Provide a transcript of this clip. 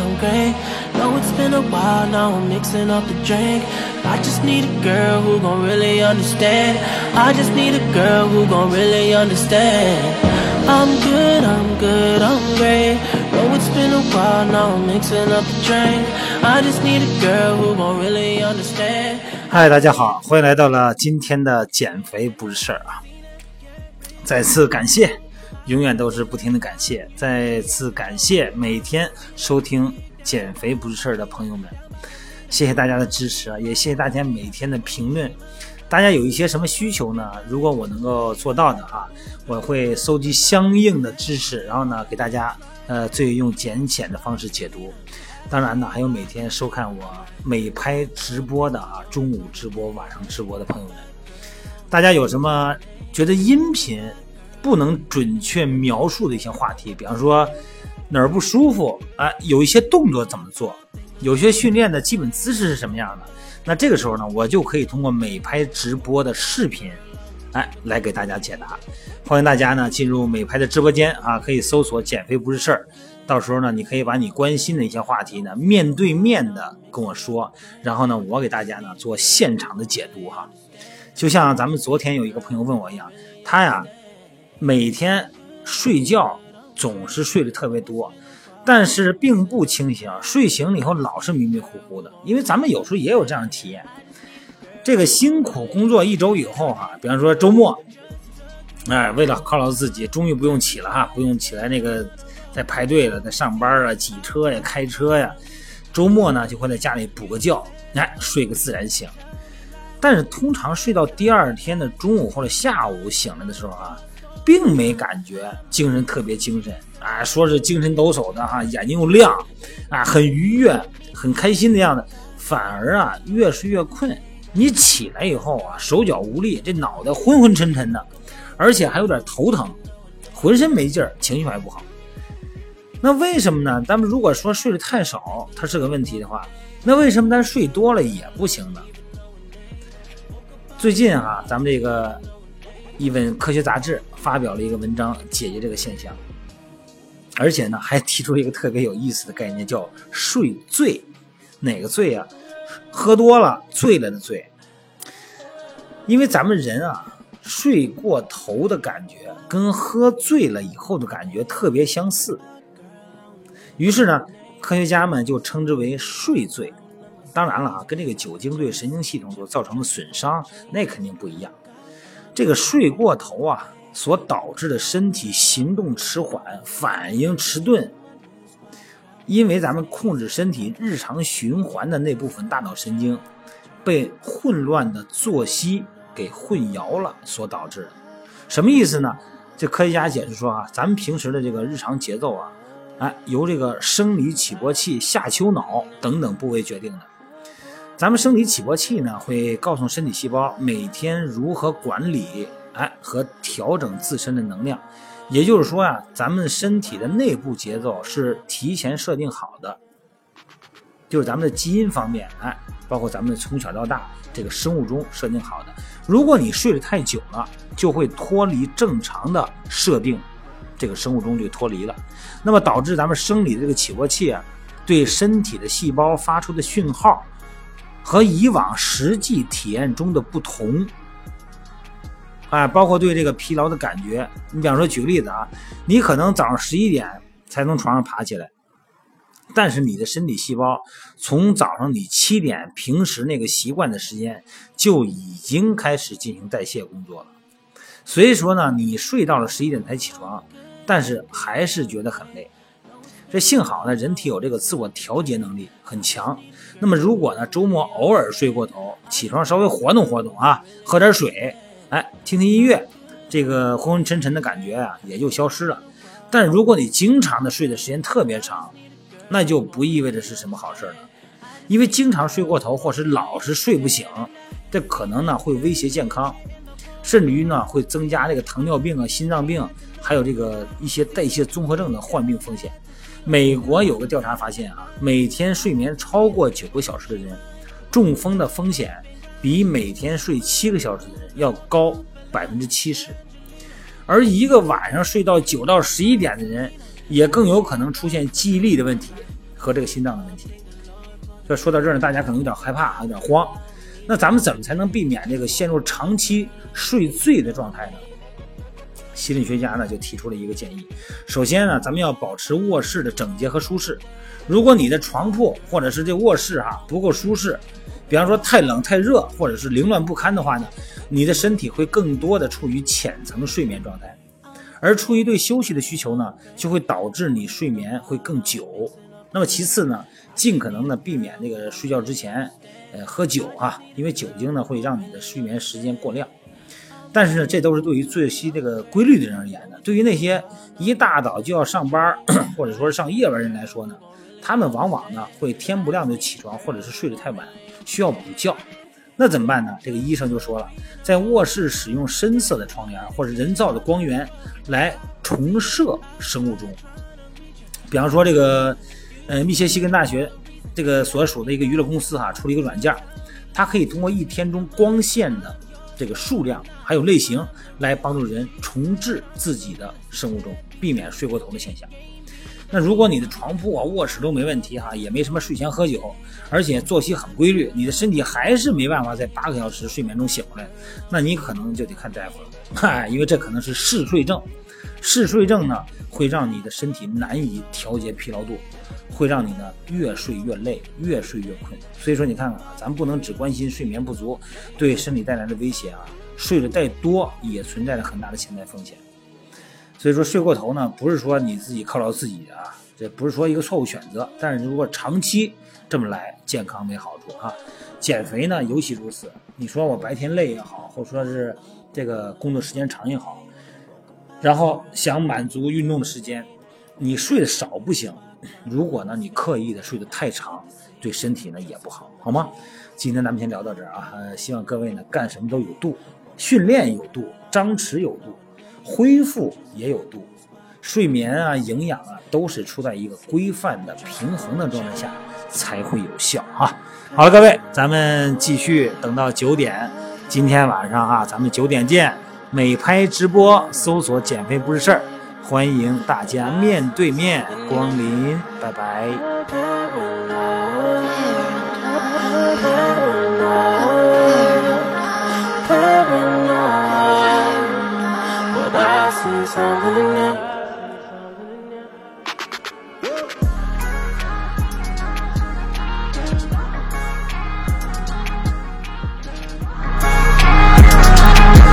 I'm great. Know it's been a while now, I'm mixing up the drink. I just need a girl who gon' really understand. I just need a girl who gon' really understand. I'm good, I'm good, I'm great. Know it's been a while now, I'm mixing up the drink. I just need a girl who gon' really understand. 嗨，大家好，欢迎来到了今天的减肥不是事儿啊！再次感谢，永远都是不停的感谢，再次感谢每天收听减肥不是事儿的朋友们，谢谢大家的支持啊，也谢谢大家每天的评论。大家有一些什么需求呢？如果我能够做到的啊，我会搜集相应的知识，然后呢给大家呃最用简浅的方式解读。当然呢，还有每天收看我美拍直播的啊，中午直播、晚上直播的朋友们，大家有什么觉得音频不能准确描述的一些话题？比方说哪儿不舒服啊，有一些动作怎么做，有些训练的基本姿势是什么样的？那这个时候呢，我就可以通过美拍直播的视频，哎，来给大家解答。欢迎大家呢进入美拍的直播间啊，可以搜索“减肥不是事儿”。到时候呢，你可以把你关心的一些话题呢，面对面的跟我说，然后呢，我给大家呢做现场的解读哈。就像咱们昨天有一个朋友问我一样，他呀每天睡觉总是睡得特别多，但是并不清醒，睡醒了以后老是迷迷糊糊的。因为咱们有时候也有这样的体验，这个辛苦工作一周以后哈，比方说周末，哎，为了犒劳自己，终于不用起了哈，不用起来那个。在排队了，在上班啊，挤车呀，开车呀，周末呢就会在家里补个觉，哎，睡个自然醒。但是通常睡到第二天的中午或者下午醒来的时候啊，并没感觉精神特别精神啊，说是精神抖擞的哈，眼睛又亮啊，很愉悦，很开心的样子，反而啊越睡越困。你起来以后啊，手脚无力，这脑袋昏昏沉沉的，而且还有点头疼，浑身没劲儿，情绪还不好。那为什么呢？咱们如果说睡得太少，它是个问题的话，那为什么咱睡多了也不行呢？最近啊，咱们这个一本科学杂志发表了一个文章，解决这个现象，而且呢，还提出一个特别有意思的概念，叫“睡醉”。哪个醉啊？喝多了醉了的醉。因为咱们人啊，睡过头的感觉跟喝醉了以后的感觉特别相似。于是呢，科学家们就称之为睡醉。当然了啊，跟这个酒精对神经系统所造成的损伤那肯定不一样。这个睡过头啊，所导致的身体行动迟缓、反应迟钝，因为咱们控制身体日常循环的那部分大脑神经被混乱的作息给混淆了所导致的。什么意思呢？这科学家解释说啊，咱们平时的这个日常节奏啊。哎，由这个生理起搏器、下丘脑等等部位决定的。咱们生理起搏器呢，会告诉身体细胞每天如何管理，哎，和调整自身的能量。也就是说呀，咱们身体的内部节奏是提前设定好的，就是咱们的基因方面，哎，包括咱们从小到大这个生物钟设定好的。如果你睡得太久了，就会脱离正常的设定。这个生物钟就脱离了，那么导致咱们生理的这个起搏器啊，对身体的细胞发出的讯号和以往实际体验中的不同，啊，包括对这个疲劳的感觉。你比方说举个例子啊，你可能早上十一点才从床上爬起来，但是你的身体细胞从早上你七点平时那个习惯的时间就已经开始进行代谢工作了，所以说呢，你睡到了十一点才起床。但是还是觉得很累，这幸好呢，人体有这个自我调节能力很强。那么如果呢，周末偶尔睡过头，起床稍微活动活动啊，喝点水，哎，听听音乐，这个昏昏沉沉的感觉啊也就消失了。但如果你经常的睡的时间特别长，那就不意味着是什么好事了，因为经常睡过头或是老是睡不醒，这可能呢会威胁健康，甚至于呢会增加这个糖尿病啊、心脏病。还有这个一些代谢综合症的患病风险。美国有个调查发现啊，每天睡眠超过九个小时的人，中风的风险比每天睡七个小时的人要高百分之七十。而一个晚上睡到九到十一点的人，也更有可能出现记忆力的问题，和这个心脏的问题。这说到这儿呢，大家可能有点害怕，有点慌。那咱们怎么才能避免这个陷入长期睡醉的状态呢？心理学家呢就提出了一个建议，首先呢，咱们要保持卧室的整洁和舒适。如果你的床铺或者是这卧室哈不够舒适，比方说太冷太热，或者是凌乱不堪的话呢，你的身体会更多的处于浅层睡眠状态，而出于对休息的需求呢，就会导致你睡眠会更久。那么其次呢，尽可能的避免那个睡觉之前，呃喝酒啊，因为酒精呢会让你的睡眠时间过量。但是呢，这都是对于作息这个规律的人而言的。对于那些一大早就要上班，或者说上夜班人来说呢，他们往往呢会天不亮就起床，或者是睡得太晚，需要补觉。那怎么办呢？这个医生就说了，在卧室使用深色的窗帘或者人造的光源来重设生物钟。比方说这个，呃，密歇西根大学这个所属的一个娱乐公司哈，出了一个软件，它可以通过一天中光线的。这个数量还有类型来帮助人重置自己的生物钟，避免睡过头的现象。那如果你的床铺啊、卧室都没问题哈，也没什么睡前喝酒，而且作息很规律，你的身体还是没办法在八个小时睡眠中醒过来，那你可能就得看大夫了，嗨，因为这可能是嗜睡症。嗜睡症呢，会让你的身体难以调节疲劳度，会让你呢越睡越累，越睡越困。所以说，你看看啊，咱不能只关心睡眠不足对身体带来的威胁啊，睡得再多也存在着很大的潜在风险。所以说，睡过头呢，不是说你自己犒劳自己啊，这不是说一个错误选择。但是如果长期这么来，健康没好处啊。减肥呢，尤其如此。你说我白天累也好，或者说是这个工作时间长也好。然后想满足运动的时间，你睡得少不行。如果呢你刻意的睡得太长，对身体呢也不好，好吗？今天咱们先聊到这儿啊，希望各位呢干什么都有度，训练有度，张弛有度，恢复也有度，睡眠啊、营养啊都是处在一个规范的平衡的状态下才会有效啊。好了，各位，咱们继续等到九点，今天晚上啊，咱们九点见。美拍直播，搜索“减肥不是事儿”，欢迎大家面对面光临，拜拜。